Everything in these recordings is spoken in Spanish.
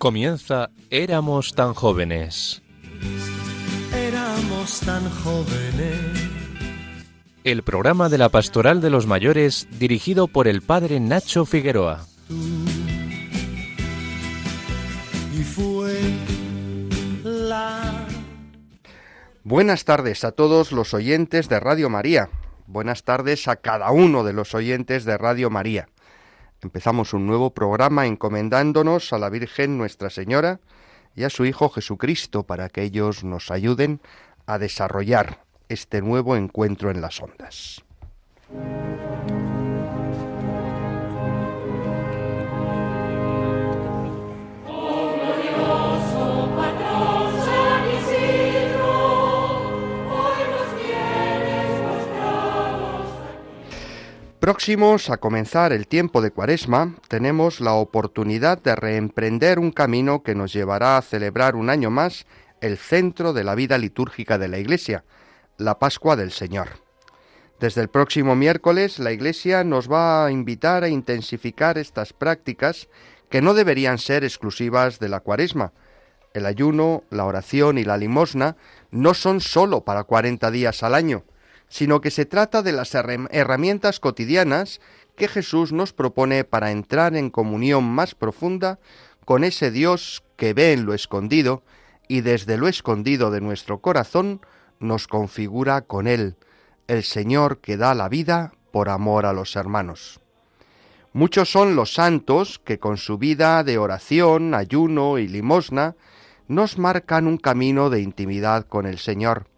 Comienza Éramos tan jóvenes. Éramos tan jóvenes. El programa de la Pastoral de los Mayores dirigido por el padre Nacho Figueroa. Y fue la... Buenas tardes a todos los oyentes de Radio María. Buenas tardes a cada uno de los oyentes de Radio María. Empezamos un nuevo programa encomendándonos a la Virgen Nuestra Señora y a su Hijo Jesucristo para que ellos nos ayuden a desarrollar este nuevo encuentro en las ondas. Próximos a comenzar el tiempo de Cuaresma, tenemos la oportunidad de reemprender un camino que nos llevará a celebrar un año más el centro de la vida litúrgica de la Iglesia, la Pascua del Señor. Desde el próximo miércoles, la Iglesia nos va a invitar a intensificar estas prácticas que no deberían ser exclusivas de la Cuaresma. El ayuno, la oración y la limosna no son sólo para 40 días al año, sino que se trata de las herramientas cotidianas que Jesús nos propone para entrar en comunión más profunda con ese Dios que ve en lo escondido y desde lo escondido de nuestro corazón nos configura con Él, el Señor que da la vida por amor a los hermanos. Muchos son los santos que con su vida de oración, ayuno y limosna nos marcan un camino de intimidad con el Señor.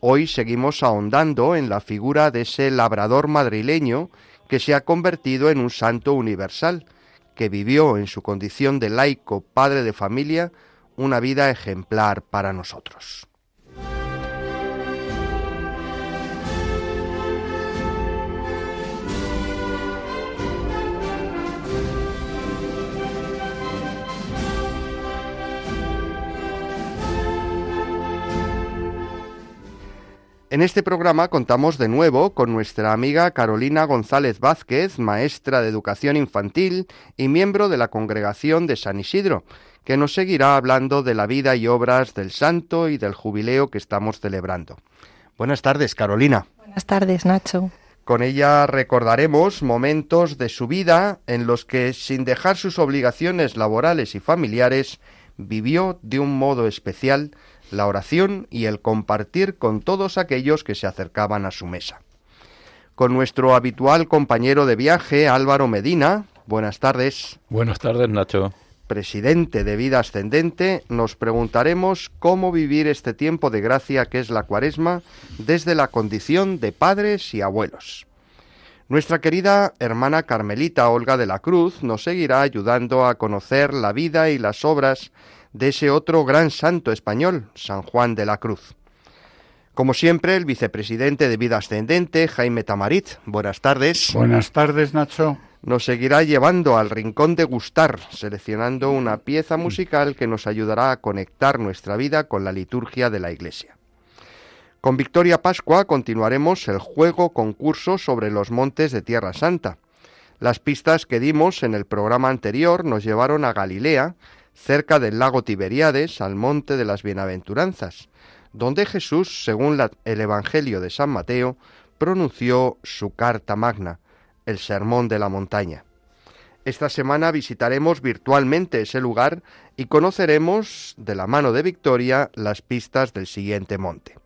Hoy seguimos ahondando en la figura de ese labrador madrileño que se ha convertido en un santo universal, que vivió en su condición de laico padre de familia una vida ejemplar para nosotros. En este programa contamos de nuevo con nuestra amiga Carolina González Vázquez, maestra de educación infantil y miembro de la congregación de San Isidro, que nos seguirá hablando de la vida y obras del santo y del jubileo que estamos celebrando. Buenas tardes, Carolina. Buenas tardes, Nacho. Con ella recordaremos momentos de su vida en los que, sin dejar sus obligaciones laborales y familiares, vivió de un modo especial la oración y el compartir con todos aquellos que se acercaban a su mesa. Con nuestro habitual compañero de viaje, Álvaro Medina, buenas tardes. Buenas tardes, Nacho. Presidente de Vida Ascendente, nos preguntaremos cómo vivir este tiempo de gracia que es la cuaresma desde la condición de padres y abuelos. Nuestra querida hermana Carmelita Olga de la Cruz nos seguirá ayudando a conocer la vida y las obras de ese otro gran santo español, San Juan de la Cruz. Como siempre, el vicepresidente de Vida Ascendente, Jaime Tamarit. Buenas tardes. Buenas tardes, Nacho. Nos seguirá llevando al rincón de gustar, seleccionando una pieza musical que nos ayudará a conectar nuestra vida con la liturgia de la Iglesia. Con Victoria Pascua continuaremos el juego concurso sobre los montes de Tierra Santa. Las pistas que dimos en el programa anterior nos llevaron a Galilea, cerca del lago Tiberiades, al monte de las bienaventuranzas, donde Jesús, según el Evangelio de San Mateo, pronunció su carta magna, el Sermón de la Montaña. Esta semana visitaremos virtualmente ese lugar y conoceremos de la mano de Victoria las pistas del siguiente monte.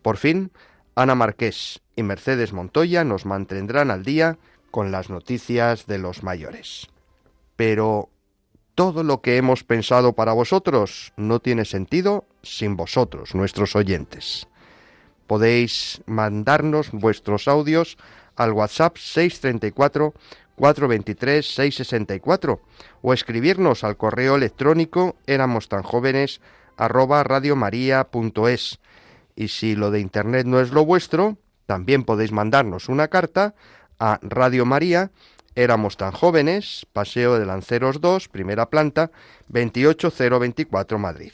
Por fin, Ana Marqués y Mercedes Montoya nos mantendrán al día con las noticias de los mayores. Pero todo lo que hemos pensado para vosotros no tiene sentido sin vosotros, nuestros oyentes. Podéis mandarnos vuestros audios al WhatsApp 634 423 664 o escribirnos al correo electrónico éramos tan jóvenes arroba radiomaria.es. Y si lo de internet no es lo vuestro, también podéis mandarnos una carta a Radio María Éramos tan jóvenes, Paseo de Lanceros 2, primera planta, 28024 Madrid.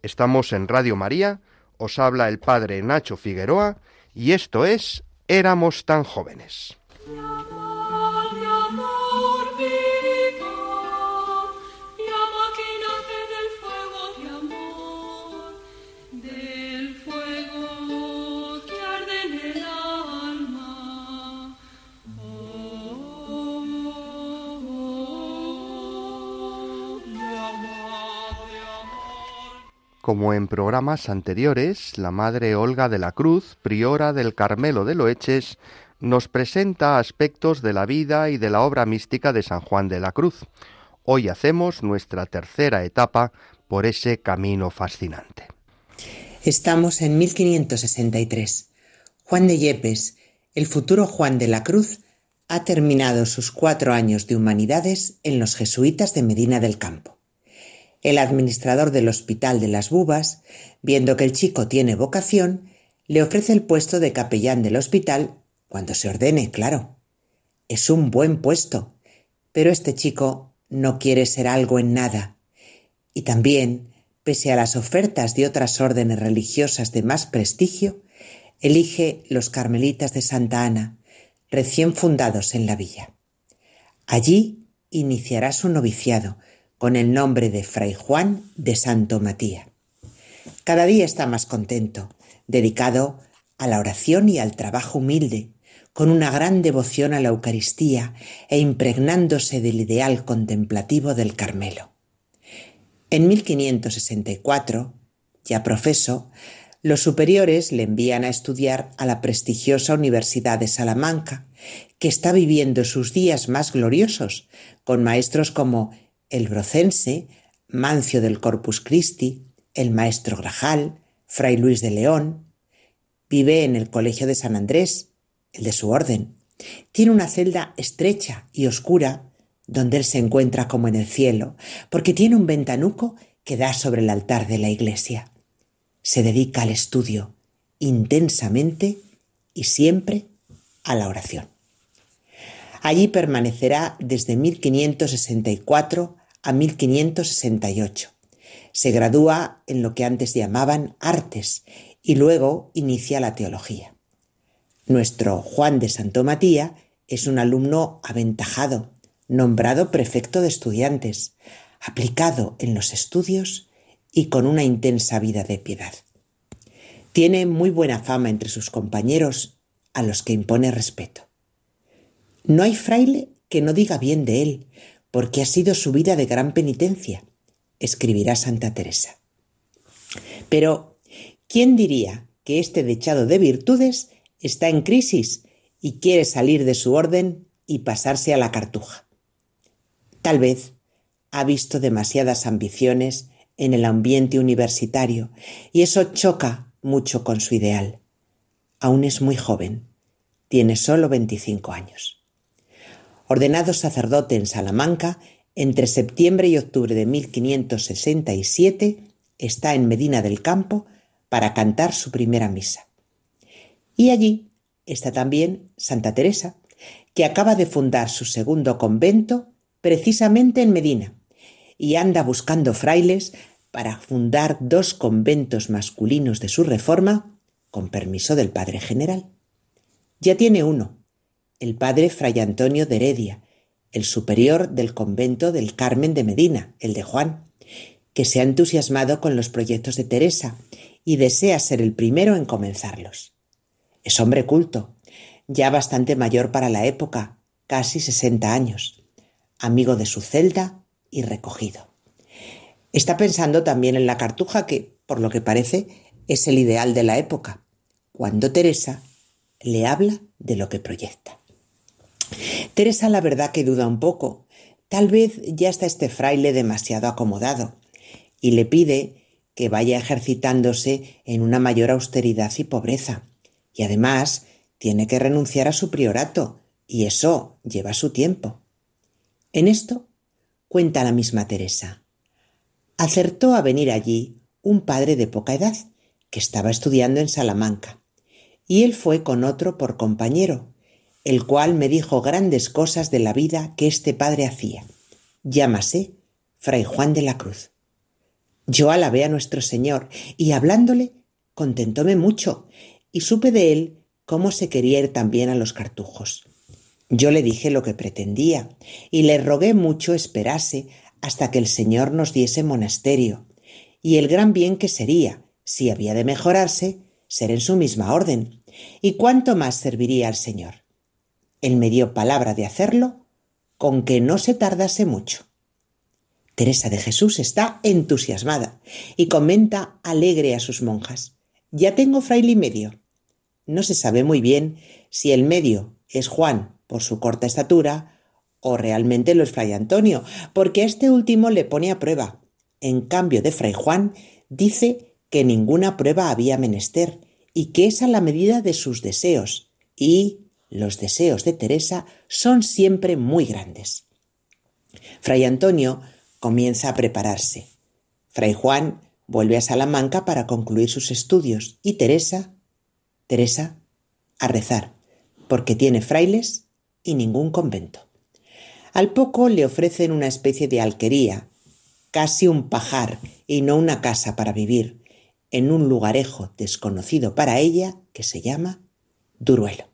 Estamos en Radio María, os habla el padre Nacho Figueroa y esto es Éramos tan jóvenes. Como en programas anteriores, la Madre Olga de la Cruz, priora del Carmelo de Loeches, nos presenta aspectos de la vida y de la obra mística de San Juan de la Cruz. Hoy hacemos nuestra tercera etapa por ese camino fascinante. Estamos en 1563. Juan de Yepes, el futuro Juan de la Cruz, ha terminado sus cuatro años de humanidades en los jesuitas de Medina del Campo. El administrador del Hospital de las Bubas, viendo que el chico tiene vocación, le ofrece el puesto de capellán del hospital cuando se ordene, claro. Es un buen puesto, pero este chico no quiere ser algo en nada. Y también, pese a las ofertas de otras órdenes religiosas de más prestigio, elige los Carmelitas de Santa Ana, recién fundados en la villa. Allí iniciará su noviciado, con el nombre de Fray Juan de Santo Matías. Cada día está más contento, dedicado a la oración y al trabajo humilde, con una gran devoción a la Eucaristía e impregnándose del ideal contemplativo del Carmelo. En 1564, ya profeso, los superiores le envían a estudiar a la prestigiosa Universidad de Salamanca, que está viviendo sus días más gloriosos, con maestros como el brocense, Mancio del Corpus Christi, el maestro Grajal, Fray Luis de León. Vive en el Colegio de San Andrés, el de su orden. Tiene una celda estrecha y oscura, donde él se encuentra como en el cielo, porque tiene un ventanuco que da sobre el altar de la iglesia. Se dedica al estudio intensamente y siempre a la oración. Allí permanecerá desde 1564 a 1568. Se gradúa en lo que antes llamaban artes y luego inicia la teología. Nuestro Juan de Santo Matías es un alumno aventajado, nombrado prefecto de estudiantes, aplicado en los estudios y con una intensa vida de piedad. Tiene muy buena fama entre sus compañeros, a los que impone respeto. No hay fraile que no diga bien de él, porque ha sido su vida de gran penitencia, escribirá Santa Teresa. Pero, ¿quién diría que este dechado de virtudes está en crisis y quiere salir de su orden y pasarse a la cartuja? Tal vez ha visto demasiadas ambiciones en el ambiente universitario y eso choca mucho con su ideal. Aún es muy joven, tiene solo 25 años ordenado sacerdote en Salamanca, entre septiembre y octubre de 1567 está en Medina del Campo para cantar su primera misa. Y allí está también Santa Teresa, que acaba de fundar su segundo convento precisamente en Medina y anda buscando frailes para fundar dos conventos masculinos de su reforma con permiso del Padre General. Ya tiene uno, el padre Fray Antonio de Heredia, el superior del convento del Carmen de Medina, el de Juan, que se ha entusiasmado con los proyectos de Teresa y desea ser el primero en comenzarlos. Es hombre culto, ya bastante mayor para la época, casi sesenta años, amigo de su celda y recogido. Está pensando también en la cartuja que, por lo que parece, es el ideal de la época, cuando Teresa le habla de lo que proyecta. Teresa la verdad que duda un poco. Tal vez ya está este fraile demasiado acomodado y le pide que vaya ejercitándose en una mayor austeridad y pobreza. Y además tiene que renunciar a su priorato y eso lleva su tiempo. En esto cuenta la misma Teresa. Acertó a venir allí un padre de poca edad que estaba estudiando en Salamanca y él fue con otro por compañero el cual me dijo grandes cosas de la vida que este padre hacía. Llámase Fray Juan de la Cruz. Yo alabé a nuestro Señor y hablándole contentóme mucho y supe de él cómo se quería ir también a los cartujos. Yo le dije lo que pretendía y le rogué mucho esperase hasta que el Señor nos diese monasterio y el gran bien que sería, si había de mejorarse, ser en su misma orden, y cuánto más serviría al Señor. Él me dio palabra de hacerlo con que no se tardase mucho. Teresa de Jesús está entusiasmada y comenta alegre a sus monjas. Ya tengo fraile y medio. No se sabe muy bien si el medio es Juan por su corta estatura o realmente lo es Fray Antonio, porque este último le pone a prueba. En cambio de Fray Juan, dice que ninguna prueba había menester y que es a la medida de sus deseos, y los deseos de Teresa son siempre muy grandes. Fray Antonio comienza a prepararse. Fray Juan vuelve a Salamanca para concluir sus estudios y Teresa, Teresa, a rezar, porque tiene frailes y ningún convento. Al poco le ofrecen una especie de alquería, casi un pajar y no una casa para vivir, en un lugarejo desconocido para ella que se llama Duruelo.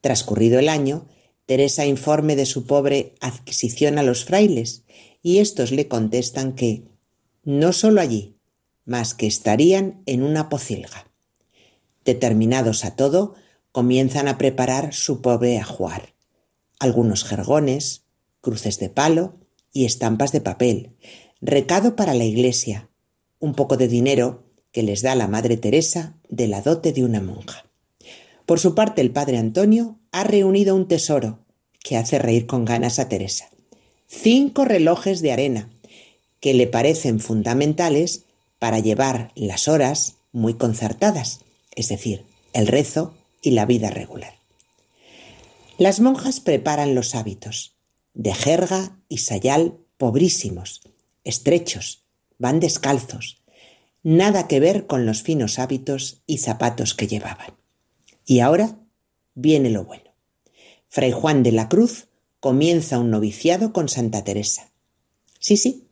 Transcurrido el año, Teresa informe de su pobre adquisición a los frailes y éstos le contestan que no sólo allí, mas que estarían en una pocilga. Determinados a todo, comienzan a preparar su pobre ajuar algunos jergones, cruces de palo y estampas de papel, recado para la iglesia, un poco de dinero que les da la Madre Teresa de la dote de una monja. Por su parte, el padre Antonio ha reunido un tesoro que hace reír con ganas a Teresa. Cinco relojes de arena, que le parecen fundamentales para llevar las horas muy concertadas, es decir, el rezo y la vida regular. Las monjas preparan los hábitos, de jerga y sayal pobrísimos, estrechos, van descalzos, nada que ver con los finos hábitos y zapatos que llevaban. Y ahora viene lo bueno. Fray Juan de la Cruz comienza un noviciado con Santa Teresa. Sí, sí,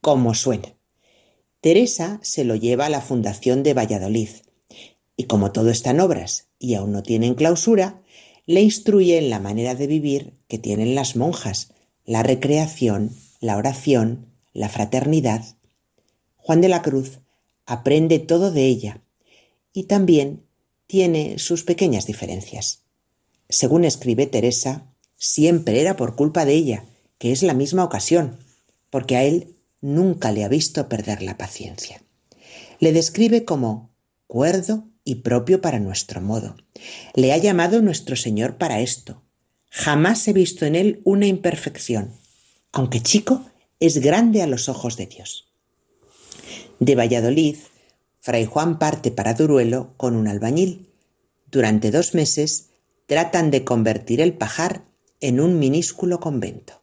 como suena. Teresa se lo lleva a la Fundación de Valladolid, y como todo está en obras y aún no tienen clausura, le instruye en la manera de vivir que tienen las monjas, la recreación, la oración, la fraternidad. Juan de la Cruz aprende todo de ella y también tiene sus pequeñas diferencias. Según escribe Teresa, siempre era por culpa de ella, que es la misma ocasión, porque a él nunca le ha visto perder la paciencia. Le describe como cuerdo y propio para nuestro modo. Le ha llamado nuestro Señor para esto. Jamás he visto en él una imperfección. Aunque chico, es grande a los ojos de Dios. De Valladolid, Fray Juan parte para Duruelo con un albañil. Durante dos meses tratan de convertir el pajar en un minúsculo convento.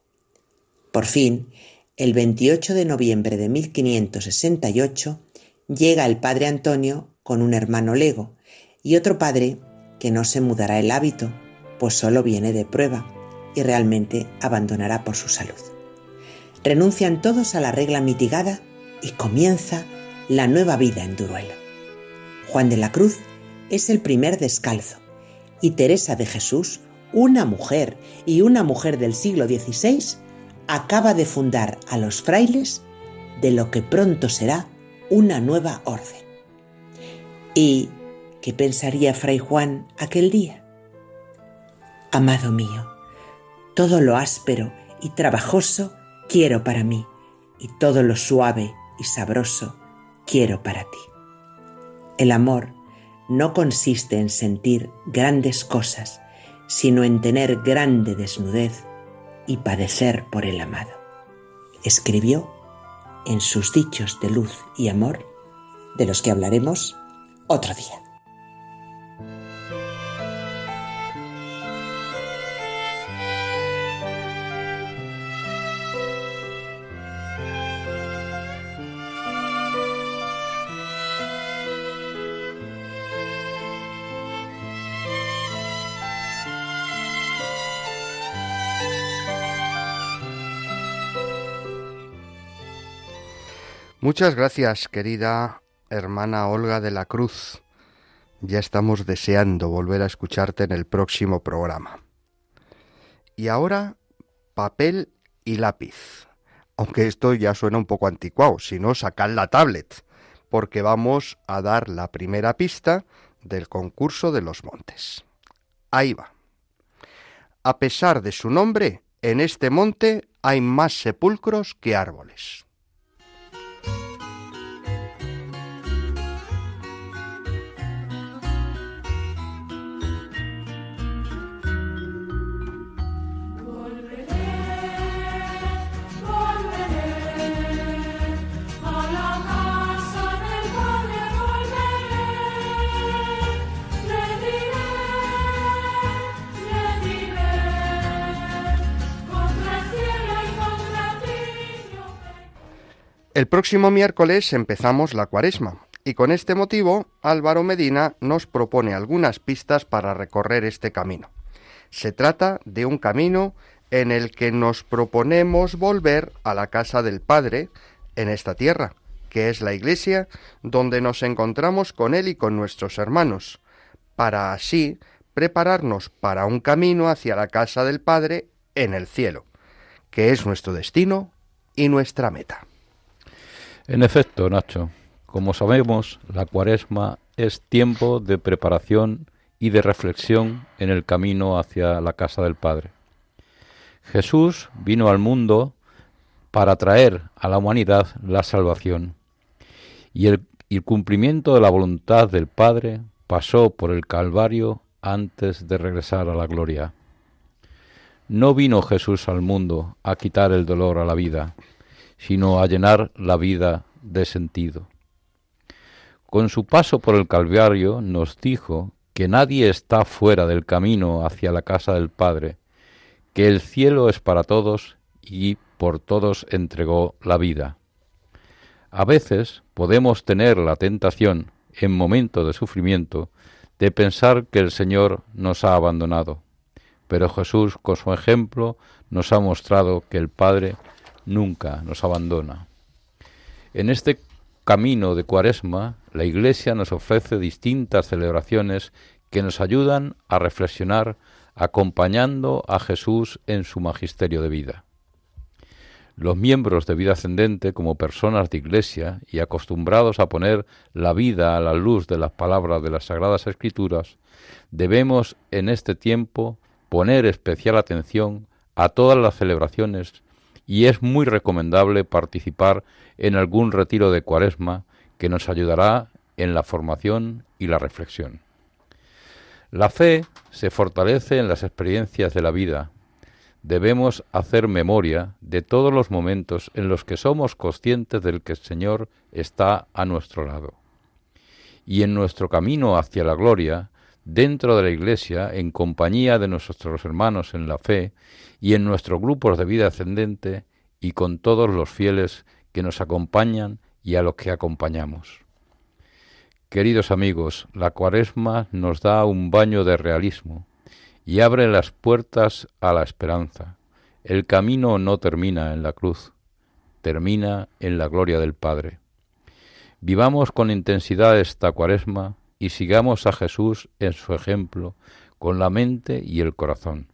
Por fin, el 28 de noviembre de 1568, llega el padre Antonio con un hermano lego y otro padre que no se mudará el hábito, pues solo viene de prueba y realmente abandonará por su salud. Renuncian todos a la regla mitigada y comienza la nueva vida en Duruelo. Juan de la Cruz es el primer descalzo y Teresa de Jesús, una mujer y una mujer del siglo XVI, acaba de fundar a los frailes de lo que pronto será una nueva orden. ¿Y qué pensaría Fray Juan aquel día? Amado mío, todo lo áspero y trabajoso quiero para mí, y todo lo suave y sabroso quiero para ti. El amor no consiste en sentir grandes cosas, sino en tener grande desnudez y padecer por el amado. Escribió en sus dichos de luz y amor, de los que hablaremos otro día. Muchas gracias, querida hermana Olga de la Cruz. Ya estamos deseando volver a escucharte en el próximo programa. Y ahora, papel y lápiz. Aunque esto ya suena un poco anticuado, si no, sacad la tablet, porque vamos a dar la primera pista del concurso de los montes. Ahí va. A pesar de su nombre, en este monte hay más sepulcros que árboles. El próximo miércoles empezamos la cuaresma y con este motivo Álvaro Medina nos propone algunas pistas para recorrer este camino. Se trata de un camino en el que nos proponemos volver a la casa del Padre en esta tierra, que es la iglesia donde nos encontramos con Él y con nuestros hermanos, para así prepararnos para un camino hacia la casa del Padre en el cielo, que es nuestro destino y nuestra meta. En efecto, Nacho, como sabemos, la cuaresma es tiempo de preparación y de reflexión en el camino hacia la casa del Padre. Jesús vino al mundo para traer a la humanidad la salvación y el, cumplimiento de la voluntad del Padre pasó por el Calvario antes de regresar a la gloria. No vino Jesús al mundo a quitar el dolor a la vida, sino a llenar la vida de sentido. Con su paso por el Calvario nos dijo que nadie está fuera del camino hacia la casa del Padre, que el cielo es para todos y por todos entregó la vida. A veces podemos tener la tentación, en momento de sufrimiento, de pensar que el Señor nos ha abandonado, pero Jesús, con su ejemplo, nos ha mostrado que el Padre nunca nos abandona. En este camino de Cuaresma, la Iglesia nos ofrece distintas celebraciones que nos ayudan a reflexionar acompañando a Jesús en su magisterio de vida. Los miembros de vida ascendente, como personas de Iglesia y acostumbrados a poner la vida a la luz de las palabras de las Sagradas Escrituras, debemos en este tiempo poner especial atención a todas las celebraciones y es muy recomendable participar en algún retiro de cuaresma que nos ayudará en la formación y la reflexión. La fe se fortalece en las experiencias de la vida. Debemos hacer memoria de todos los momentos en los que somos conscientes del que el Señor está a nuestro lado. Y en nuestro camino hacia la gloria, dentro de la Iglesia, en compañía de nuestros hermanos en la fe, y en nuestros grupos de vida ascendente y con todos los fieles que nos acompañan y a los que acompañamos. Queridos amigos, la cuaresma nos da un baño de realismo y abre las puertas a la esperanza. El camino no termina en la cruz, termina en la gloria del Padre. Vivamos con intensidad esta cuaresma y sigamos a Jesús en su ejemplo con la mente y el corazón.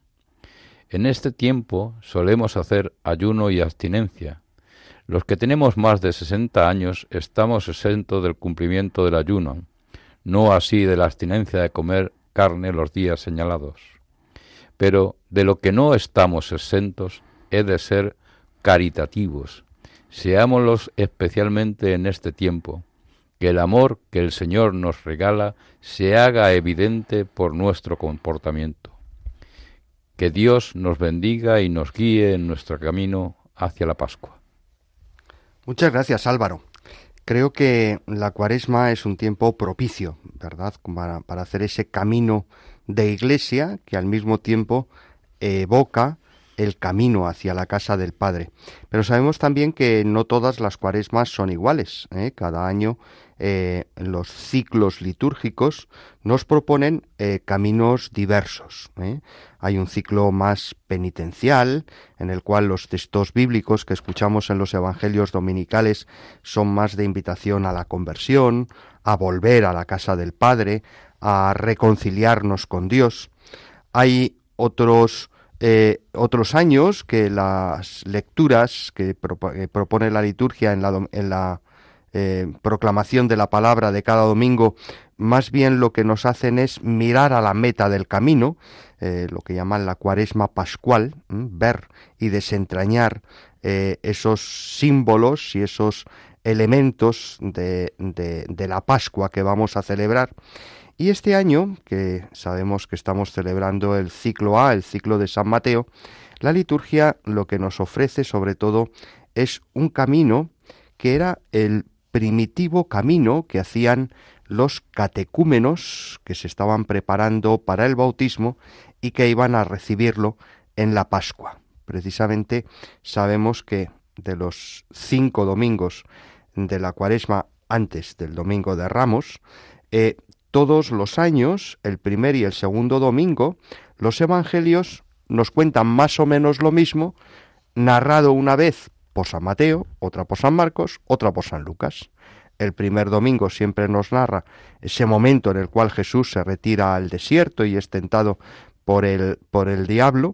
En este tiempo solemos hacer ayuno y abstinencia. Los que tenemos más de sesenta años estamos exentos del cumplimiento del ayuno, no así de la abstinencia de comer carne los días señalados. Pero de lo que no estamos exentos es de ser caritativos. Seámoslos especialmente en este tiempo, que el amor que el Señor nos regala se haga evidente por nuestro comportamiento. Que Dios nos bendiga y nos guíe en nuestro camino hacia la Pascua. Muchas gracias Álvaro. Creo que la cuaresma es un tiempo propicio, ¿verdad? Para, hacer ese camino de iglesia que al mismo tiempo evoca el camino hacia la casa del Padre. Pero sabemos también que no todas las cuaresmas son iguales. ¿eh? Cada año eh, los ciclos litúrgicos nos proponen eh, caminos diversos. Hay un ciclo más penitencial, en el cual los textos bíblicos que escuchamos en los evangelios dominicales son más de invitación a la conversión, a volver a la casa del Padre, a reconciliarnos con Dios. Hay otros eh, otros años que las lecturas que, propone la liturgia en la eh, proclamación de la palabra de cada domingo, más bien lo que nos hacen es mirar a la meta del camino, eh, lo que llaman la cuaresma pascual, ver y desentrañar eh, esos símbolos y esos elementos de, de la Pascua que vamos a celebrar. Y este año, que sabemos que estamos celebrando el ciclo A, el ciclo de San Mateo, la liturgia lo que nos ofrece sobre todo es un camino que era el primitivo camino que hacían los catecúmenos que se estaban preparando para el bautismo y que iban a recibirlo en la Pascua. Precisamente sabemos que de los cinco domingos de la cuaresma antes del domingo de Ramos, eh, todos los años, el primer y el segundo domingo, los evangelios nos cuentan más o menos lo mismo, narrado una vez por San Mateo, otra por San Marcos, otra por San Lucas. El primer domingo siempre nos narra ese momento en el cual Jesús se retira al desierto y es tentado por el, por el diablo.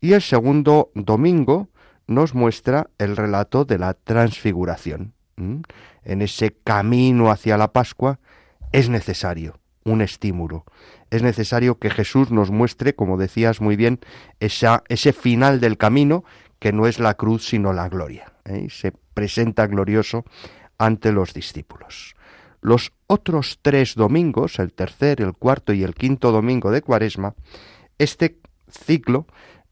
Y el segundo domingo nos muestra el relato de la transfiguración. En ese camino hacia la Pascua es necesario un estímulo. Es necesario que Jesús nos muestre, como decías muy bien, ese final del camino que no es la cruz sino la gloria. ¿eh? se presenta glorioso ante los discípulos. Los otros tres domingos, el tercer, el cuarto y el quinto domingo de Cuaresma, este ciclo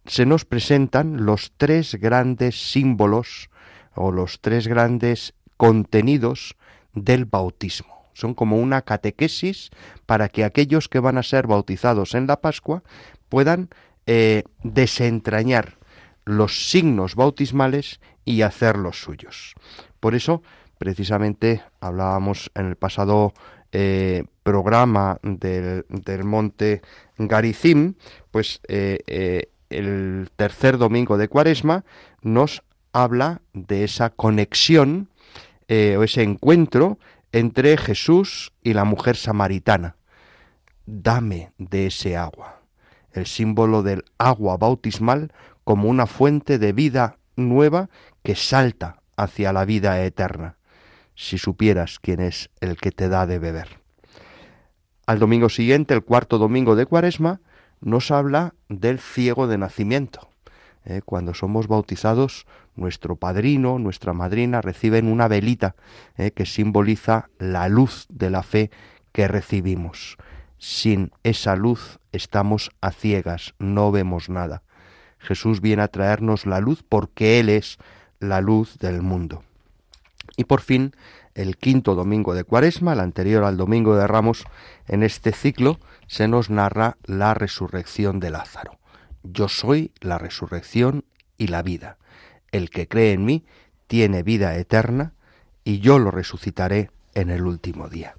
se nos presentan los tres grandes símbolos o los tres grandes contenidos del bautismo son como una catequesis para que aquellos que van a ser bautizados en la Pascua puedan eh, desentrañar los signos bautismales y hacerlos suyos. Por eso, precisamente, hablábamos en el pasado eh, programa del, Monte Garizim, pues eh, el tercer domingo de Cuaresma nos habla de esa conexión o ese encuentro entre Jesús y la mujer samaritana. Dame de ese agua, el símbolo del agua bautismal como una fuente de vida nueva que salta hacia la vida eterna, si supieras quién es el que te da de beber. Al domingo siguiente, el cuarto domingo de Cuaresma, nos habla del ciego de nacimiento. Eh, cuando somos bautizados, nuestro padrino, nuestra madrina reciben una velita eh, que simboliza la luz de la fe que recibimos. Sin esa luz estamos a ciegas, no vemos nada. Jesús viene a traernos la luz porque Él es la luz del mundo. Y por fin, el quinto domingo de Cuaresma, el anterior al domingo de Ramos, en este ciclo se nos narra la resurrección de Lázaro. Yo soy la resurrección y la vida. El que cree en mí tiene vida eterna y yo lo resucitaré en el último día.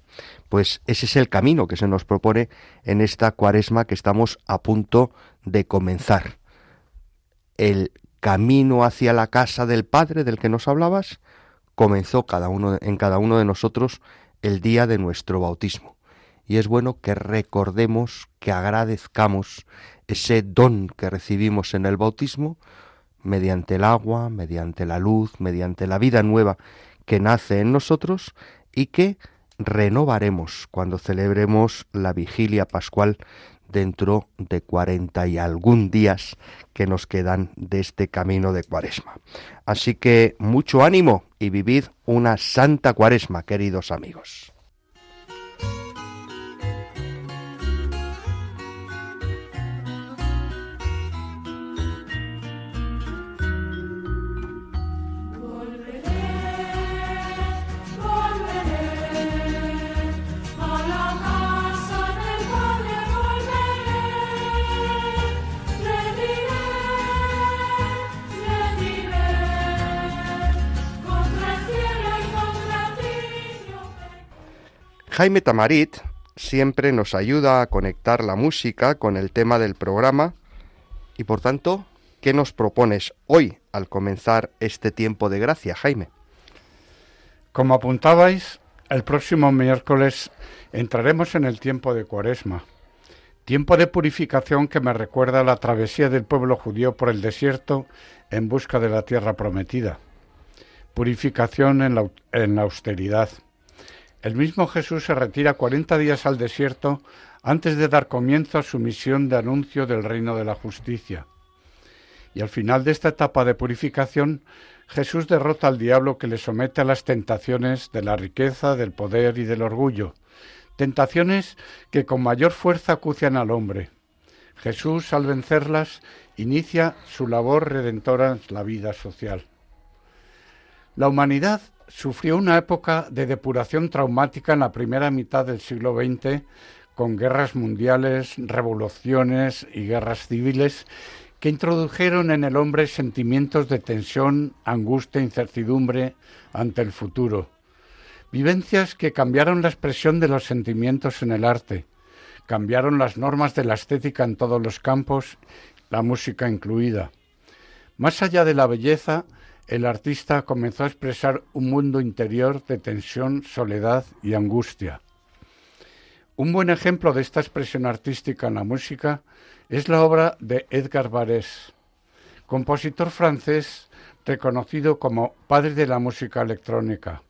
Pues ese es el camino que se nos propone en esta cuaresma que estamos a punto de comenzar. El camino hacia la casa del Padre del que nos hablabas comenzó cada uno, en cada uno de nosotros el día de nuestro bautismo. Y es bueno que recordemos, que agradezcamos ese don que recibimos en el bautismo, mediante el agua, mediante la luz, mediante la vida nueva que nace en nosotros y que renovaremos cuando celebremos la vigilia pascual dentro de cuarenta y algún días que nos quedan de este camino de cuaresma. Así que mucho ánimo y vivid una santa cuaresma, queridos amigos. Jaime Tamarit siempre nos ayuda a conectar la música con el tema del programa y por tanto, ¿qué nos propones hoy al comenzar este tiempo de gracia, Jaime? Como apuntabais, el próximo miércoles entraremos en el tiempo de Cuaresma, tiempo de purificación que me recuerda la travesía del pueblo judío por el desierto en busca de la tierra prometida. purificación en la, en la austeridad. El mismo Jesús se retira 40 días al desierto antes de dar comienzo a su misión de anuncio del reino de la justicia. Y al final de esta etapa de purificación, Jesús derrota al diablo que le somete a las tentaciones de la riqueza, del poder y del orgullo, tentaciones que con mayor fuerza acucian al hombre. Jesús, al vencerlas, inicia su labor redentora en la vida social. La humanidad sufrió una época de depuración traumática en la primera mitad del siglo XX, con guerras mundiales, revoluciones y guerras civiles que introdujeron en el hombre sentimientos de tensión, angustia e incertidumbre ante el futuro. Vivencias que cambiaron la expresión de los sentimientos en el arte, cambiaron las normas de la estética en todos los campos, la música incluida. Más allá de la belleza, el artista comenzó a expresar un mundo interior de tensión, soledad y angustia. Un buen ejemplo de esta expresión artística en la música es la obra de Edgar Varese, compositor francés reconocido como padre de la música electrónica.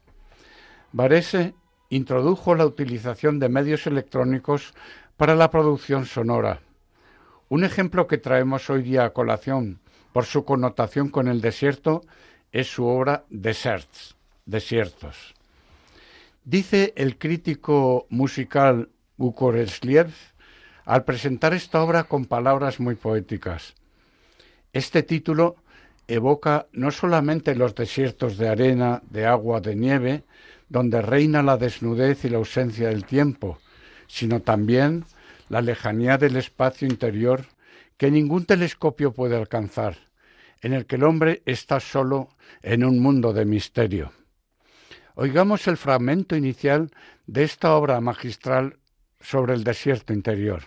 Varese introdujo la utilización de medios electrónicos para la producción sonora. Un ejemplo que traemos hoy día a colación por su connotación con el desierto es su obra Deserts, Desiertos. Dice el crítico musical Ukoresliev al presentar esta obra con palabras muy poéticas. Este título evoca no solamente los desiertos de arena, de agua, de nieve, donde reina la desnudez y la ausencia del tiempo, sino también la lejanía del espacio interior que ningún telescopio puede alcanzar, en el que el hombre está solo en un mundo de misterio. Oigamos el fragmento inicial de esta obra magistral sobre el desierto interior.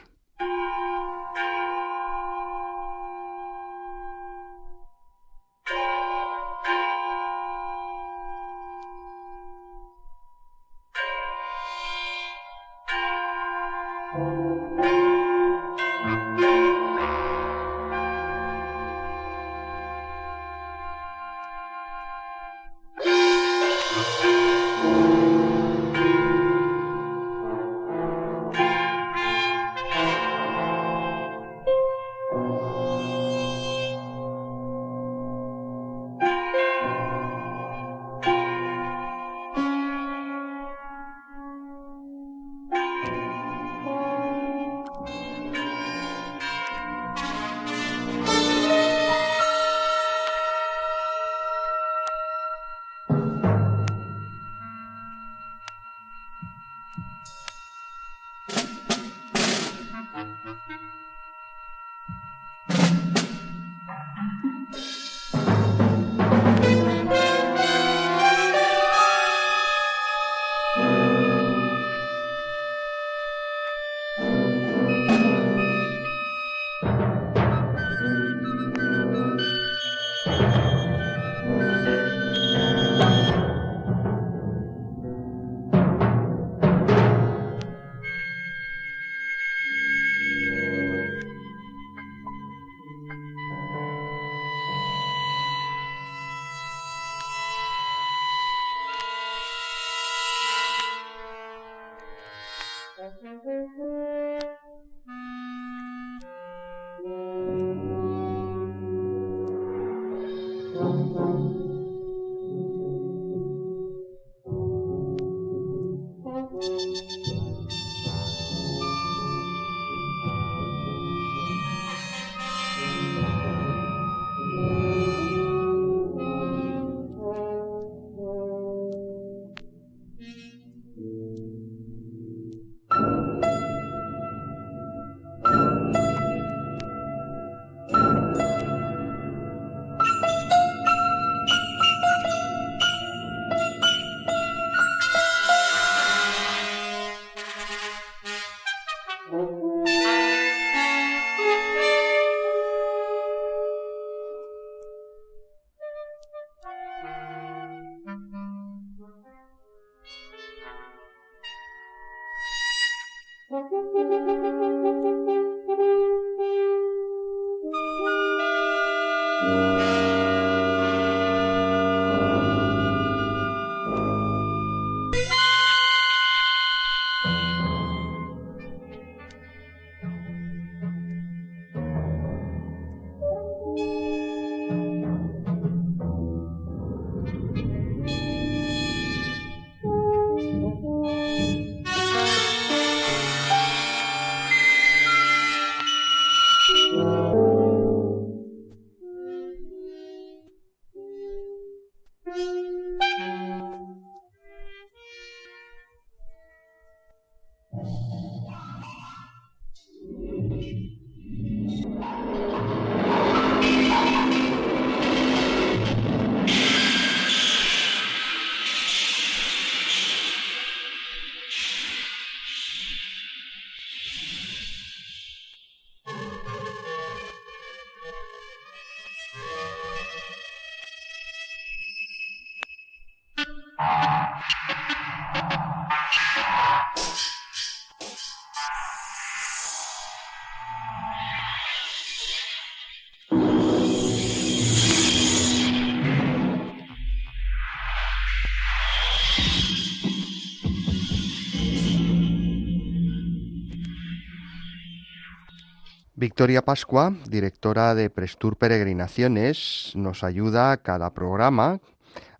Victoria Pascua, directora de Prestur Peregrinaciones, nos ayuda a cada programa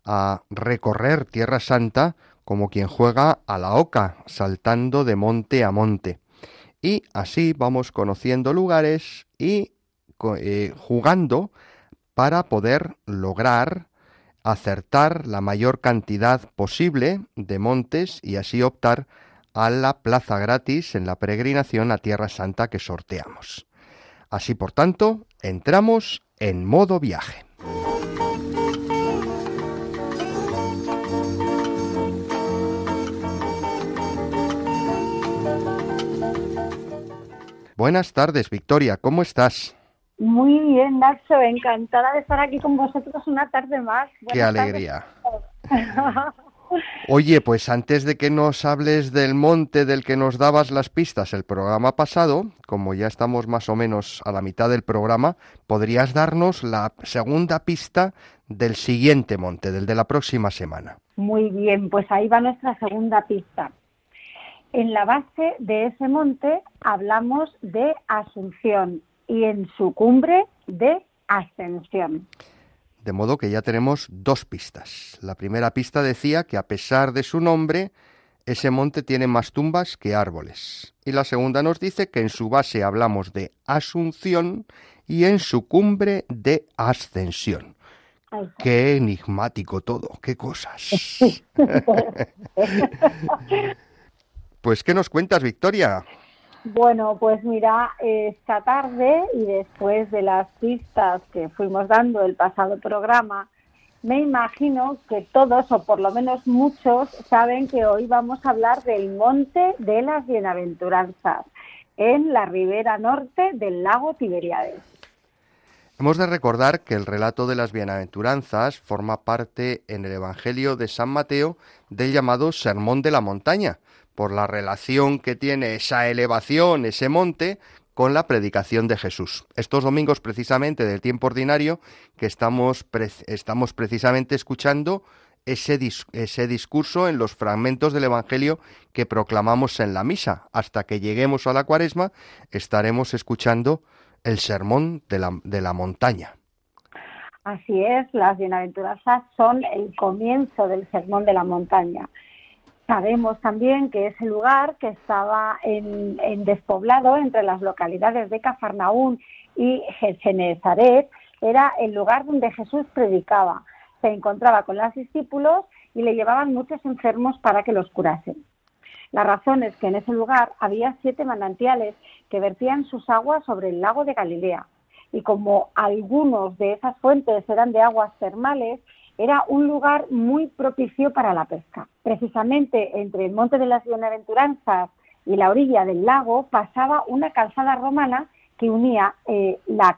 a recorrer Tierra Santa como quien juega a la oca, saltando de monte a monte. Y así vamos conociendo lugares y eh, jugando para poder lograr acertar la mayor cantidad posible de montes y así optar a la plaza gratis en la peregrinación a Tierra Santa que sorteamos. Así por tanto, entramos en modo viaje. Buenas tardes, Victoria, ¿cómo estás? Muy bien, Nacho, encantada de estar aquí con vosotros una tarde más. Qué alegría. Oye, pues antes de que nos hables del monte del que nos dabas las pistas el programa pasado, como ya estamos más o menos a la mitad del programa, ¿podrías darnos la segunda pista del siguiente monte, del de la próxima semana? Muy bien, pues ahí va nuestra segunda pista. En la base de ese monte hablamos de Asunción y en su cumbre de Ascensión. De modo que ya tenemos dos pistas. La primera pista decía que a pesar de su nombre, ese monte tiene más tumbas que árboles. Y la segunda nos dice que en su base hablamos de asunción y en su cumbre de ascensión. Qué enigmático todo, qué cosas. pues, ¿qué nos cuentas, Victoria? Bueno, pues mira, esta tarde y después de las pistas que fuimos dando el pasado programa, me imagino que todos, o por lo menos muchos, saben que hoy vamos a hablar del Monte de las Bienaventuranzas, en la ribera norte del lago Tiberiades. Hemos de recordar que el relato de las bienaventuranzas forma parte en el Evangelio de San Mateo del llamado Sermón de la Montaña, por la relación que tiene esa elevación, ese monte, con la predicación de Jesús. Estos domingos precisamente del tiempo ordinario que estamos, estamos precisamente escuchando ese, ese discurso en los fragmentos del Evangelio que proclamamos en la misa. Hasta que lleguemos a la cuaresma estaremos escuchando el sermón de la, de la montaña. Así es, las bienaventuranzas son el comienzo del sermón de la montaña. Sabemos también que ese lugar que estaba en, despoblado entre las localidades de Cafarnaún y Genezaret era el lugar donde Jesús predicaba. Se encontraba con los discípulos y le llevaban muchos enfermos para que los curasen. La razón es que en ese lugar había siete manantiales que vertían sus aguas sobre el lago de Galilea. Y como algunos de esas fuentes eran de aguas termales, era un lugar muy propicio para la pesca. Precisamente entre el Monte de las Bienaventuranzas y la orilla del lago pasaba una calzada romana que unía eh, la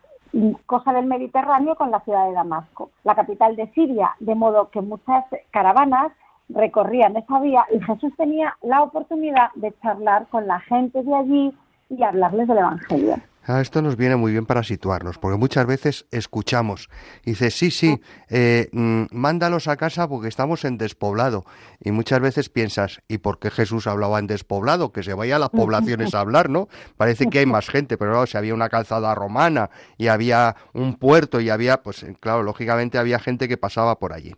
costa del Mediterráneo con la ciudad de Damasco, la capital de Siria, de modo que muchas caravanas recorrían esa vía y Jesús tenía la oportunidad de charlar con la gente de allí y hablarles del Evangelio. Ah, esto nos viene muy bien para situarnos, porque muchas veces escuchamos, y dice, sí, sí, eh, mm, mándalos a casa porque estamos en despoblado. Y muchas veces piensas, ¿y por qué Jesús hablaba en despoblado? Que se vaya a las poblaciones a hablar, ¿no? Parece que hay más gente, pero claro, si había una calzada romana y había un puerto y había, pues claro, lógicamente había gente que pasaba por allí.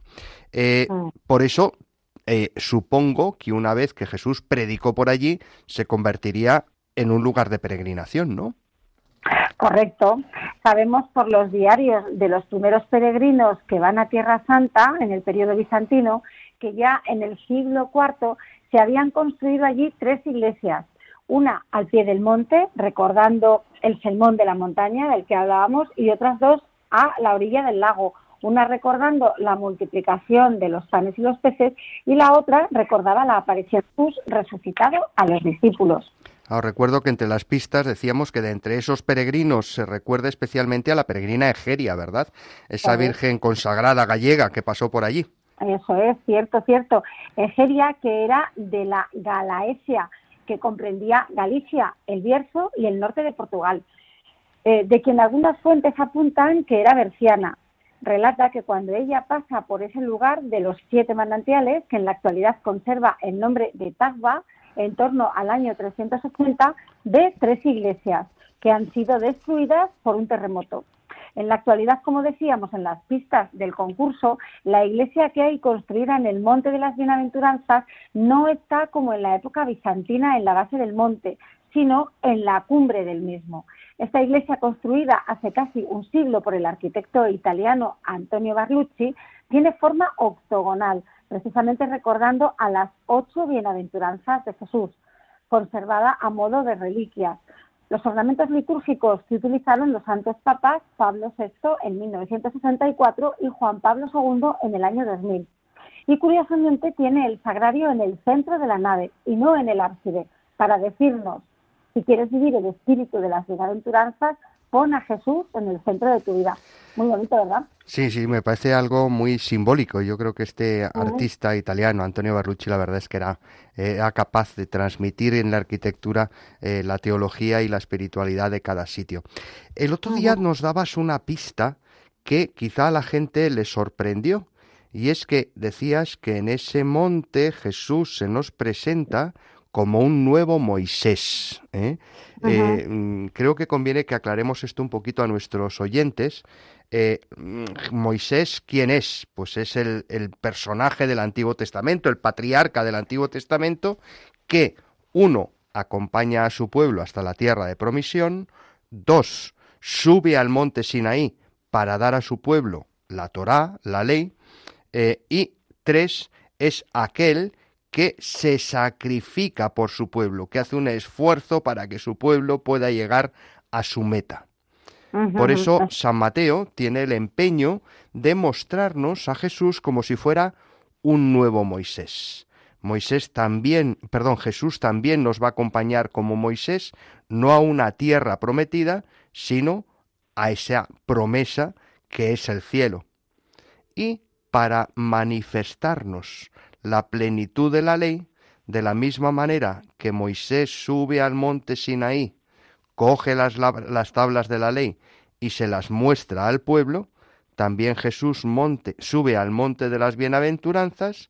Eh, mm. por eso eh, supongo que una vez que Jesús predicó por allí, se convertiría en un lugar de peregrinación, ¿no? Correcto. Sabemos por los diarios de los primeros peregrinos que van a Tierra Santa en el periodo bizantino que ya en el siglo IV se habían construido allí tres iglesias. Una al pie del monte, recordando el sermón de la montaña del que hablábamos, y otras dos a la orilla del lago. Una recordando la multiplicación de los panes y los peces y la otra recordaba la aparición de Jesús resucitado a los discípulos recuerdo que entre las pistas decíamos que de entre esos peregrinos se recuerda especialmente a la peregrina Egeria, ¿verdad? Esa virgen consagrada gallega que pasó por allí. Eso es, cierto, cierto. Egeria, que era de la Galaesia, que comprendía Galicia, el Bierzo y el norte de Portugal, eh, de quien algunas fuentes apuntan que era berciana. Relata que cuando ella pasa por ese lugar de los siete manantiales, que en la actualidad conserva el nombre de Tagba, en torno al año 380, ve tres iglesias que han sido destruidas por un terremoto. En la actualidad, como decíamos en las pistas del concurso, la iglesia que hay construida en el Monte de las Bienaventuranzas no está como en la época bizantina en la base del monte, sino en la cumbre del mismo. Esta iglesia construida hace casi un siglo por el arquitecto italiano Antonio Barlucci tiene forma octogonal, precisamente recordando a las ocho bienaventuranzas de Jesús, conservada a modo de reliquias. Los ornamentos litúrgicos que utilizaron los santos papas Pablo VI en 1964 y Juan Pablo II en el año 2000. Y curiosamente tiene el sagrario en el centro de la nave y no en el ábside, para decirnos, si quieres vivir el espíritu de las bienaventuranzas, pon a Jesús en el centro de tu vida. Muy bonito, ¿verdad? Sí, sí, me parece algo muy simbólico. Yo creo que este artista italiano, Antonio Barrucci, la verdad es que era, era capaz de transmitir en la arquitectura eh, la teología y la espiritualidad de cada sitio. El otro día nos dabas una pista que quizá a la gente le sorprendió, y es que decías que en ese monte Jesús se nos presenta como un nuevo Moisés. ¿eh? Eh, mm, creo que conviene que aclaremos esto un poquito a nuestros oyentes. Eh, mm, Moisés, ¿quién es? Pues es el, personaje del Antiguo Testamento, el patriarca del Antiguo Testamento, que, uno, acompaña a su pueblo hasta la tierra de promisión, dos, sube al monte Sinaí para dar a su pueblo la Torá, la ley, y tres, es aquel que se sacrifica por su pueblo, que hace un esfuerzo para que su pueblo pueda llegar a su meta. Por eso San Mateo tiene el empeño de mostrarnos a Jesús como si fuera un nuevo Moisés. Moisés también, perdón, Jesús también nos va a acompañar como Moisés, no a una tierra prometida, sino a esa promesa que es el cielo. Y para manifestarnos la plenitud de la ley, de la misma manera que Moisés sube al monte Sinaí, coge las, las tablas de la ley y se las muestra al pueblo, también Jesús monte, sube al monte de las bienaventuranzas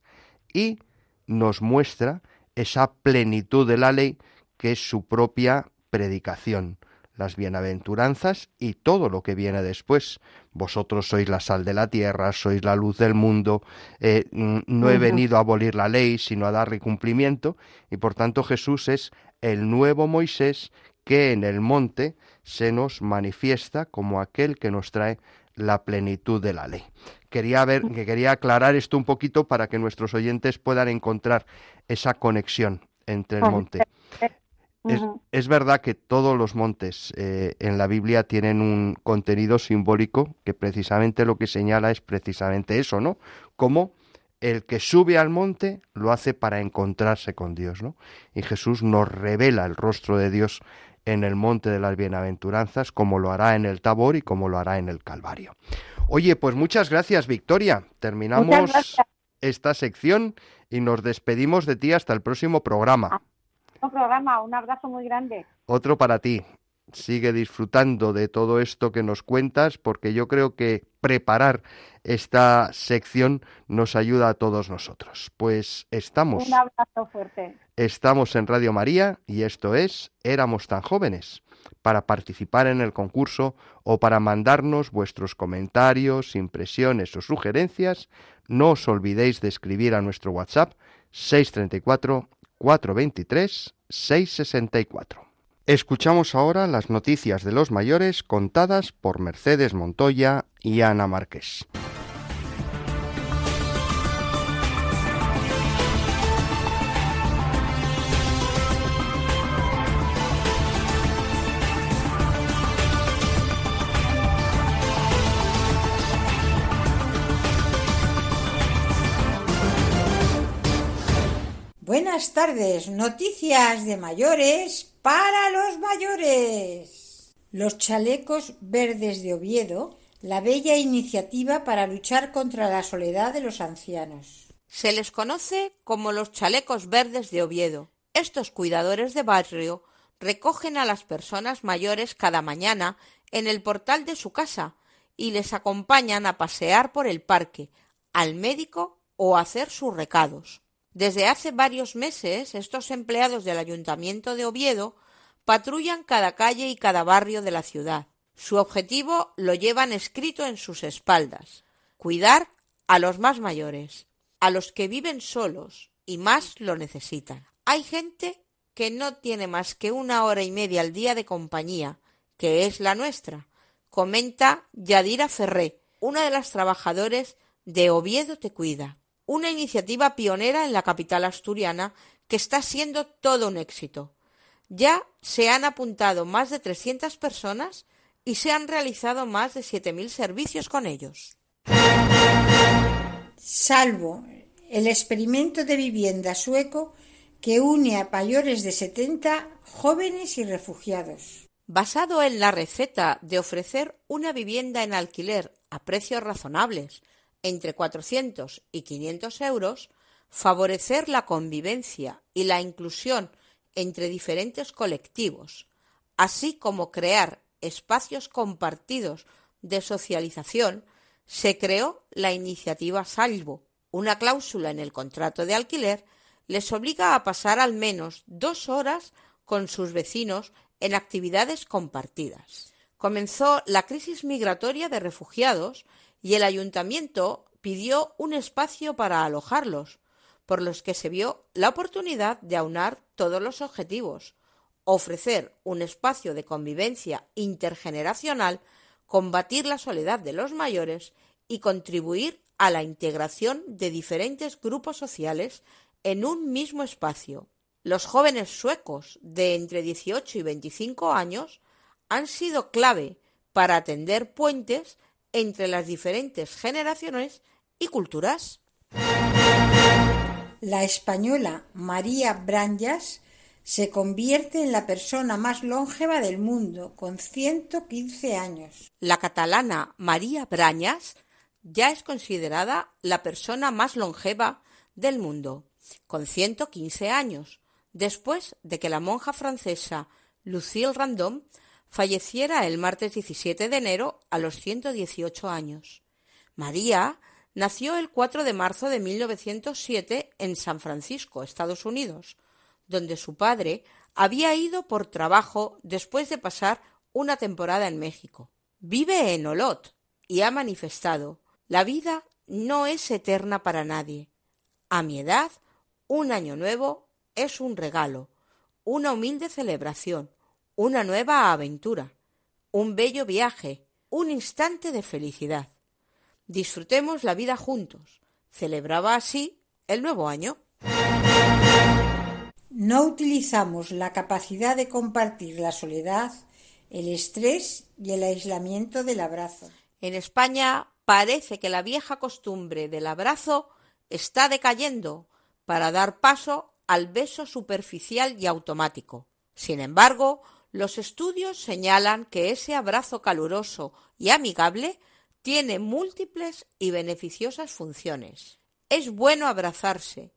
y nos muestra esa plenitud de la ley que es su propia predicación, las bienaventuranzas y todo lo que viene después. Vosotros sois la sal de la tierra, sois la luz del mundo, eh, no he venido a abolir la ley, sino a darle cumplimiento, y por tanto Jesús es el nuevo Moisés que en el monte se nos manifiesta como aquel que nos trae la plenitud de la ley. Quería ver, que quería aclarar esto un poquito para que nuestros oyentes puedan encontrar esa conexión entre el monte. Es, verdad que todos los montes eh, en la Biblia tienen un contenido simbólico que precisamente lo que señala es precisamente eso, ¿no? Como el que sube al monte lo hace para encontrarse con Dios, ¿no? Y Jesús nos revela el rostro de Dios en el monte de las bienaventuranzas, como lo hará en el Tabor y como lo hará en el Calvario. Oye, pues muchas gracias, Victoria. Terminamos esta sección y nos despedimos de ti hasta el próximo programa. Programa. Un abrazo muy grande. Otro para ti. Sigue disfrutando de todo esto que nos cuentas porque yo creo que preparar esta sección nos ayuda a todos nosotros. Pues estamos. Un abrazo fuerte. Estamos en Radio María y esto es Éramos tan jóvenes. Para participar en el concurso o para mandarnos vuestros comentarios, impresiones o sugerencias, no os olvidéis de escribir a nuestro WhatsApp 634 423 664. Escuchamos ahora las noticias de los mayores contadas por Mercedes Montoya y Ana Márquez. Buenas tardes, noticias de mayores para los mayores. Los chalecos verdes de Oviedo la bella iniciativa para luchar contra la soledad de los ancianos. Se les conoce como los chalecos verdes de Oviedo. Estos cuidadores de barrio recogen a las personas mayores cada mañana en el portal de su casa y les acompañan a pasear por el parque, al médico o a hacer sus recados. Desde hace varios meses estos empleados del Ayuntamiento de Oviedo patrullan cada calle y cada barrio de la ciudad. Su objetivo lo llevan escrito en sus espaldas cuidar a los más mayores, a los que viven solos y más lo necesitan. Hay gente que no tiene más que una hora y media al día de compañía, que es la nuestra, comenta Yadira Ferré, una de las trabajadoras de Oviedo Te Cuida, una iniciativa pionera en la capital asturiana que está siendo todo un éxito. Ya se han apuntado más de 300 personas y se han realizado más de 7.000 servicios con ellos. Salvo el experimento de vivienda sueco que une a mayores de 70 jóvenes y refugiados. Basado en la receta de ofrecer una vivienda en alquiler a precios razonables, entre 400 y 500 euros, favorecer la convivencia y la inclusión entre diferentes colectivos, así como crear espacios compartidos de socialización, se creó la iniciativa Salvo. Una cláusula en el contrato de alquiler les obliga a pasar al menos dos horas con sus vecinos en actividades compartidas. Comenzó la crisis migratoria de refugiados y el ayuntamiento pidió un espacio para alojarlos, por los que se vio la oportunidad de aunar todos los objetivos, ofrecer un espacio de convivencia intergeneracional, combatir la soledad de los mayores y contribuir a la integración de diferentes grupos sociales en un mismo espacio. Los jóvenes suecos de entre 18 y 25 años han sido clave para atender puentes entre las diferentes generaciones y culturas. La española María Branjas se convierte en la persona más longeva del mundo, con 115 años. La catalana María Brañas ya es considerada la persona más longeva del mundo, con 115 años, después de que la monja francesa Lucille Random falleciera el martes 17 de enero a los 118 años. María nació el 4 de marzo de 1907 en San Francisco, Estados Unidos, donde su padre había ido por trabajo después de pasar una temporada en México. Vive en Olot y ha manifestado la vida no es eterna para nadie. A mi edad, un año nuevo es un regalo, una humilde celebración, una nueva aventura, un bello viaje, un instante de felicidad. Disfrutemos la vida juntos. Celebraba así el nuevo año. No utilizamos la capacidad de compartir la soledad, el estrés y el aislamiento del abrazo. En España parece que la vieja costumbre del abrazo está decayendo para dar paso al beso superficial y automático. Sin embargo, los estudios señalan que ese abrazo caluroso y amigable tiene múltiples y beneficiosas funciones. Es bueno abrazarse.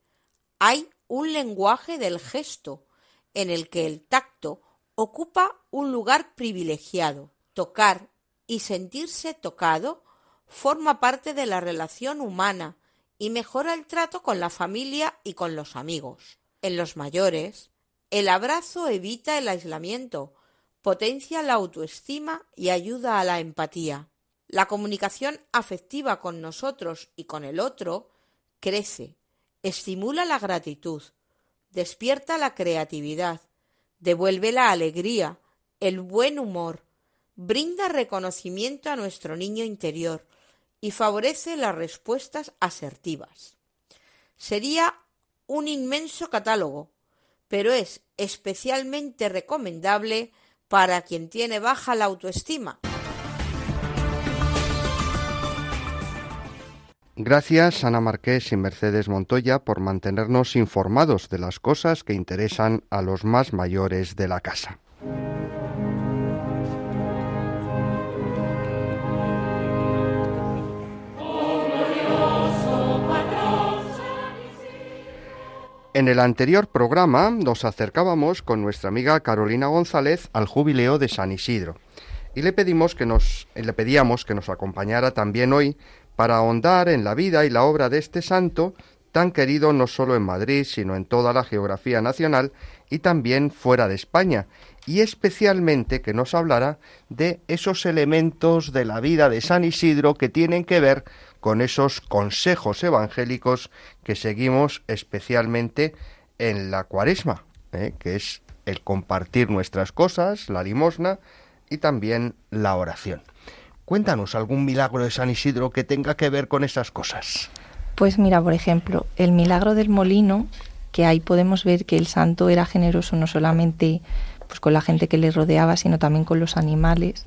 Hay un lenguaje del gesto en el que el tacto ocupa un lugar privilegiado. Tocar y sentirse tocado forma parte de la relación humana y mejora el trato con la familia y con los amigos. En los mayores, el abrazo evita el aislamiento, potencia la autoestima y ayuda a la empatía. La comunicación afectiva con nosotros y con el otro crece, estimula la gratitud, despierta la creatividad, devuelve la alegría, el buen humor, brinda reconocimiento a nuestro niño interior y favorece las respuestas asertivas. Sería un inmenso catálogo, pero es especialmente recomendable para quien tiene baja la autoestima. Gracias Ana Marqués y Mercedes Montoya por mantenernos informados de las cosas que interesan a los más mayores de la casa. En el anterior programa nos acercábamos con nuestra amiga Carolina González al jubileo de San Isidro. Y le pedimos que nos le pedíamos que nos acompañara también hoy para ahondar en la vida y la obra de este santo tan querido no solo en Madrid, sino en toda la geografía nacional y también fuera de España, y especialmente que nos hablara de esos elementos de la vida de San Isidro que tienen que ver con esos consejos evangélicos que seguimos especialmente en la cuaresma, ¿eh? que es el compartir nuestras cosas, la limosna y también la oración. Cuéntanos algún milagro de San Isidro que tenga que ver con esas cosas. Pues mira, por ejemplo, el milagro del molino, que ahí podemos ver que el santo era generoso no solamente pues con la gente que le rodeaba, sino también con los animales,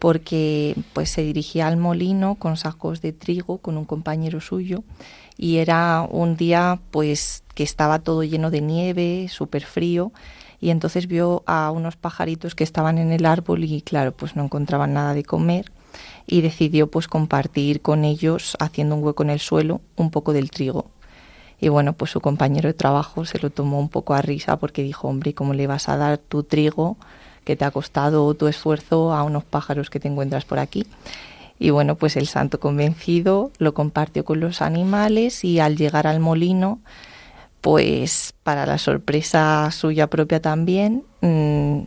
porque pues se dirigía al molino con sacos de trigo con un compañero suyo y era un día pues que estaba todo lleno de nieve, súper frío y entonces vio a unos pajaritos que estaban en el árbol y claro, pues no encontraban nada de comer y decidió pues compartir con ellos haciendo un hueco en el suelo un poco del trigo. Y bueno, pues su compañero de trabajo se lo tomó un poco a risa porque dijo, hombre, ¿cómo le vas a dar tu trigo que te ha costado tu esfuerzo a unos pájaros que te encuentras por aquí? Y bueno, pues el santo convencido lo compartió con los animales y al llegar al molino, pues para la sorpresa suya propia también, mm,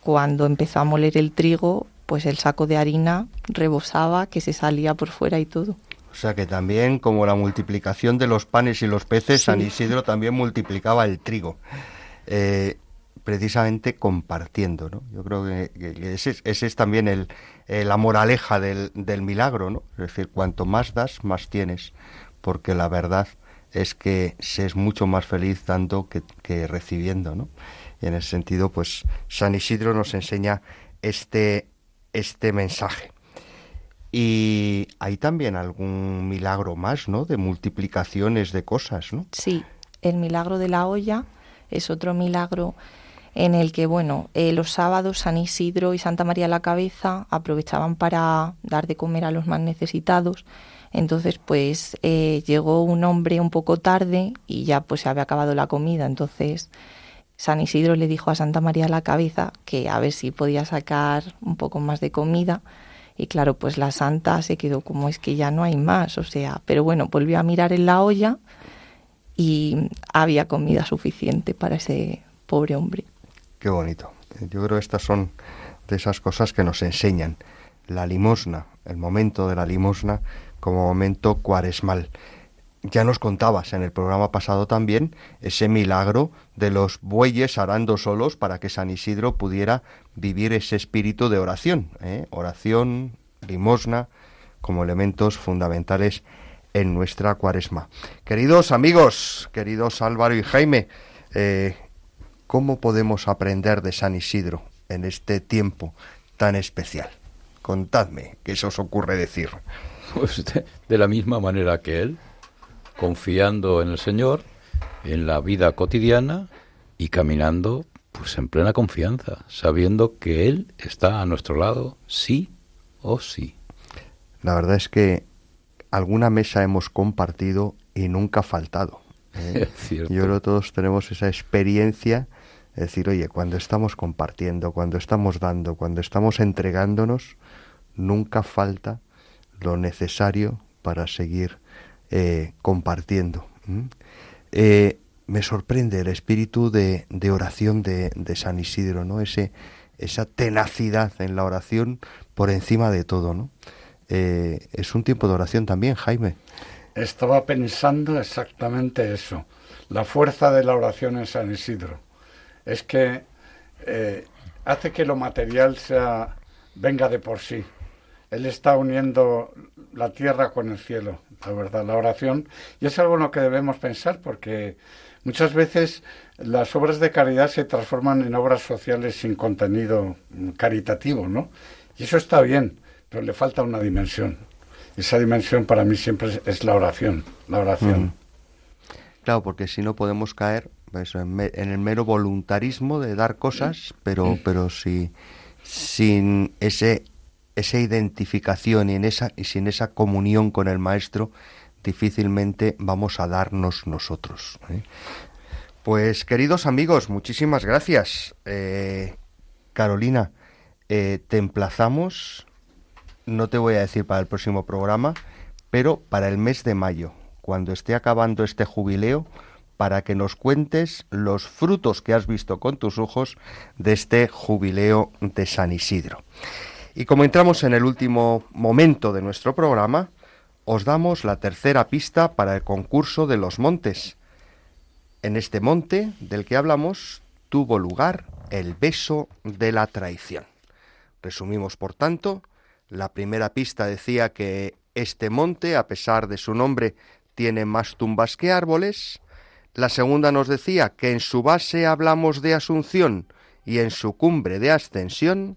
cuando empezó a moler el trigo, pues el saco de harina rebosaba, que se salía por fuera y todo. O sea que también, como la multiplicación de los panes y los peces, San Isidro también multiplicaba el trigo. Eh, precisamente compartiendo, ¿no? Yo creo que, ese, es también el, la moraleja del, del, milagro, ¿no? Es decir, cuanto más das, más tienes, porque la verdad es que se es mucho más feliz dando que, que recibiendo, ¿no? Y en ese sentido, pues San Isidro nos enseña este, este mensaje. Y hay también algún milagro más, ¿no? De multiplicaciones de cosas, ¿no? Sí, el milagro de la olla es otro milagro en el que, bueno, eh, los sábados San Isidro y Santa María la Cabeza aprovechaban para dar de comer a los más necesitados. Entonces, pues eh, llegó un hombre un poco tarde y ya pues se había acabado la comida. Entonces, San Isidro le dijo a Santa María la Cabeza que a ver si podía sacar un poco más de comida y claro, pues la santa se quedó como es que ya no hay más, o sea, pero bueno, volvió a mirar en la olla y había comida suficiente para ese pobre hombre. Qué bonito. Yo creo que estas son de esas cosas que nos enseñan. La limosna, el momento de la limosna como momento cuaresmal. Ya nos contabas en el programa pasado también ese milagro de los bueyes arando solos para que San Isidro pudiera vivir ese espíritu de oración. ¿eh? Oración, limosna, como elementos fundamentales en nuestra cuaresma. Queridos amigos, queridos Álvaro y Jaime, eh, ¿cómo podemos aprender de San Isidro en este tiempo tan especial? Contadme, ¿qué se os ocurre decir? Pues de la misma manera que él, confiando en el Señor, en la vida cotidiana y caminando pues en plena confianza, sabiendo que Él está a nuestro lado, sí o sí. La verdad es que alguna mesa hemos compartido y nunca ha faltado. ¿eh? Yo creo que todos tenemos esa experiencia de decir, oye, cuando estamos compartiendo, cuando estamos dando, cuando estamos entregándonos, nunca falta lo necesario para seguir eh, compartiendo. Eh, me sorprende el espíritu de, oración de, San Isidro, ¿no? Ese, esa tenacidad en la oración por encima de todo, ¿no? Eh, es un tiempo de oración también, Jaime. Estaba pensando exactamente eso, la fuerza de la oración en San Isidro. Es que hace que lo material sea venga de por sí, él está uniendo la tierra con el cielo, la verdad, la oración. Y es algo en lo que debemos pensar porque muchas veces las obras de caridad se transforman en obras sociales sin contenido caritativo, ¿no? Y eso está bien, pero le falta una dimensión. Esa dimensión para mí siempre es la oración, la oración. Claro, porque si no podemos caer en, el mero voluntarismo de dar cosas, pero, pero si sin ese esa identificación y, en esa, y sin esa comunión con el Maestro, difícilmente vamos a darnos nosotros. ¿eh? Pues queridos amigos, muchísimas gracias. Eh, Carolina, eh, te emplazamos, no te voy a decir para el próximo programa, pero para el mes de mayo, cuando esté acabando este jubileo, para que nos cuentes los frutos que has visto con tus ojos de este jubileo de San Isidro. Y como entramos en el último momento de nuestro programa, os damos la tercera pista para el concurso de los montes. En este monte del que hablamos tuvo lugar el beso de la traición. Resumimos, por tanto, la primera pista decía que este monte, a pesar de su nombre, tiene más tumbas que árboles. La segunda nos decía que en su base hablamos de asunción y en su cumbre de ascensión.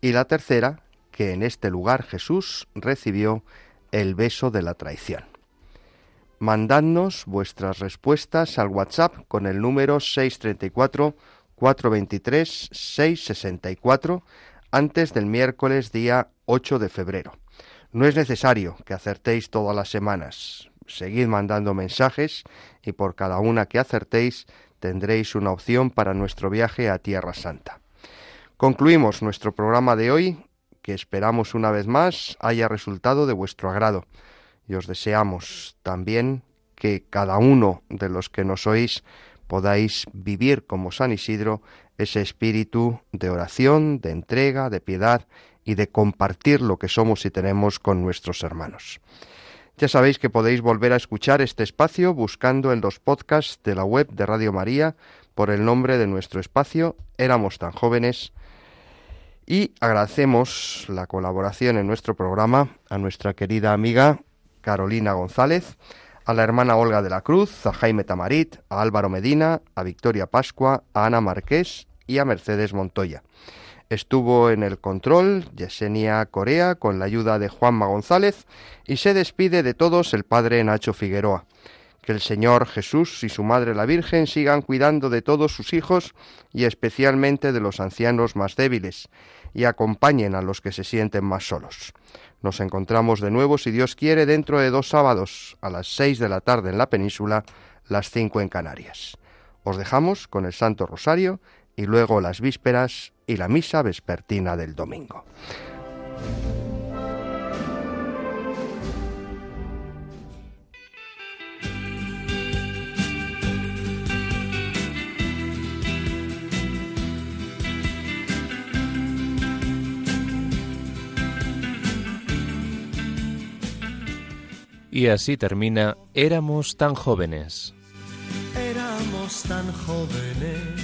Y la tercera, que en este lugar Jesús recibió el beso de la traición. Mandadnos vuestras respuestas al WhatsApp con el número 634 423 664 antes del miércoles día 8 de febrero. No es necesario que acertéis todas las semanas. Seguid mandando mensajes y por cada una que acertéis tendréis una opción para nuestro viaje a Tierra Santa. Concluimos nuestro programa de hoy, que esperamos una vez más haya resultado de vuestro agrado, y os deseamos también que cada uno de los que nos oís podáis vivir como San Isidro ese espíritu de oración, de entrega, de piedad y de compartir lo que somos y tenemos con nuestros hermanos. Ya sabéis que podéis volver a escuchar este espacio buscando en los podcasts de la web de Radio María por el nombre de nuestro espacio Éramos tan jóvenes y agradecemos la colaboración en nuestro programa a nuestra querida amiga Carolina González, a la hermana Olga de la Cruz, a Jaime Tamarit, a Álvaro Medina, a Victoria Pascua, a Ana Marqués y a Mercedes Montoya. Estuvo en el control Yesenia Corea con la ayuda de Juanma González y se despide de todos el padre Nacho Figueroa. Que el Señor Jesús y su Madre la Virgen sigan cuidando de todos sus hijos y especialmente de los ancianos más débiles y acompañen a los que se sienten más solos. Nos encontramos de nuevo, si Dios quiere, dentro de dos sábados, a las seis de la tarde en la península, las cinco en Canarias. Os dejamos con el Santo Rosario y luego las vísperas y la misa vespertina del domingo. Y así termina Éramos tan jóvenes. Éramos tan jóvenes.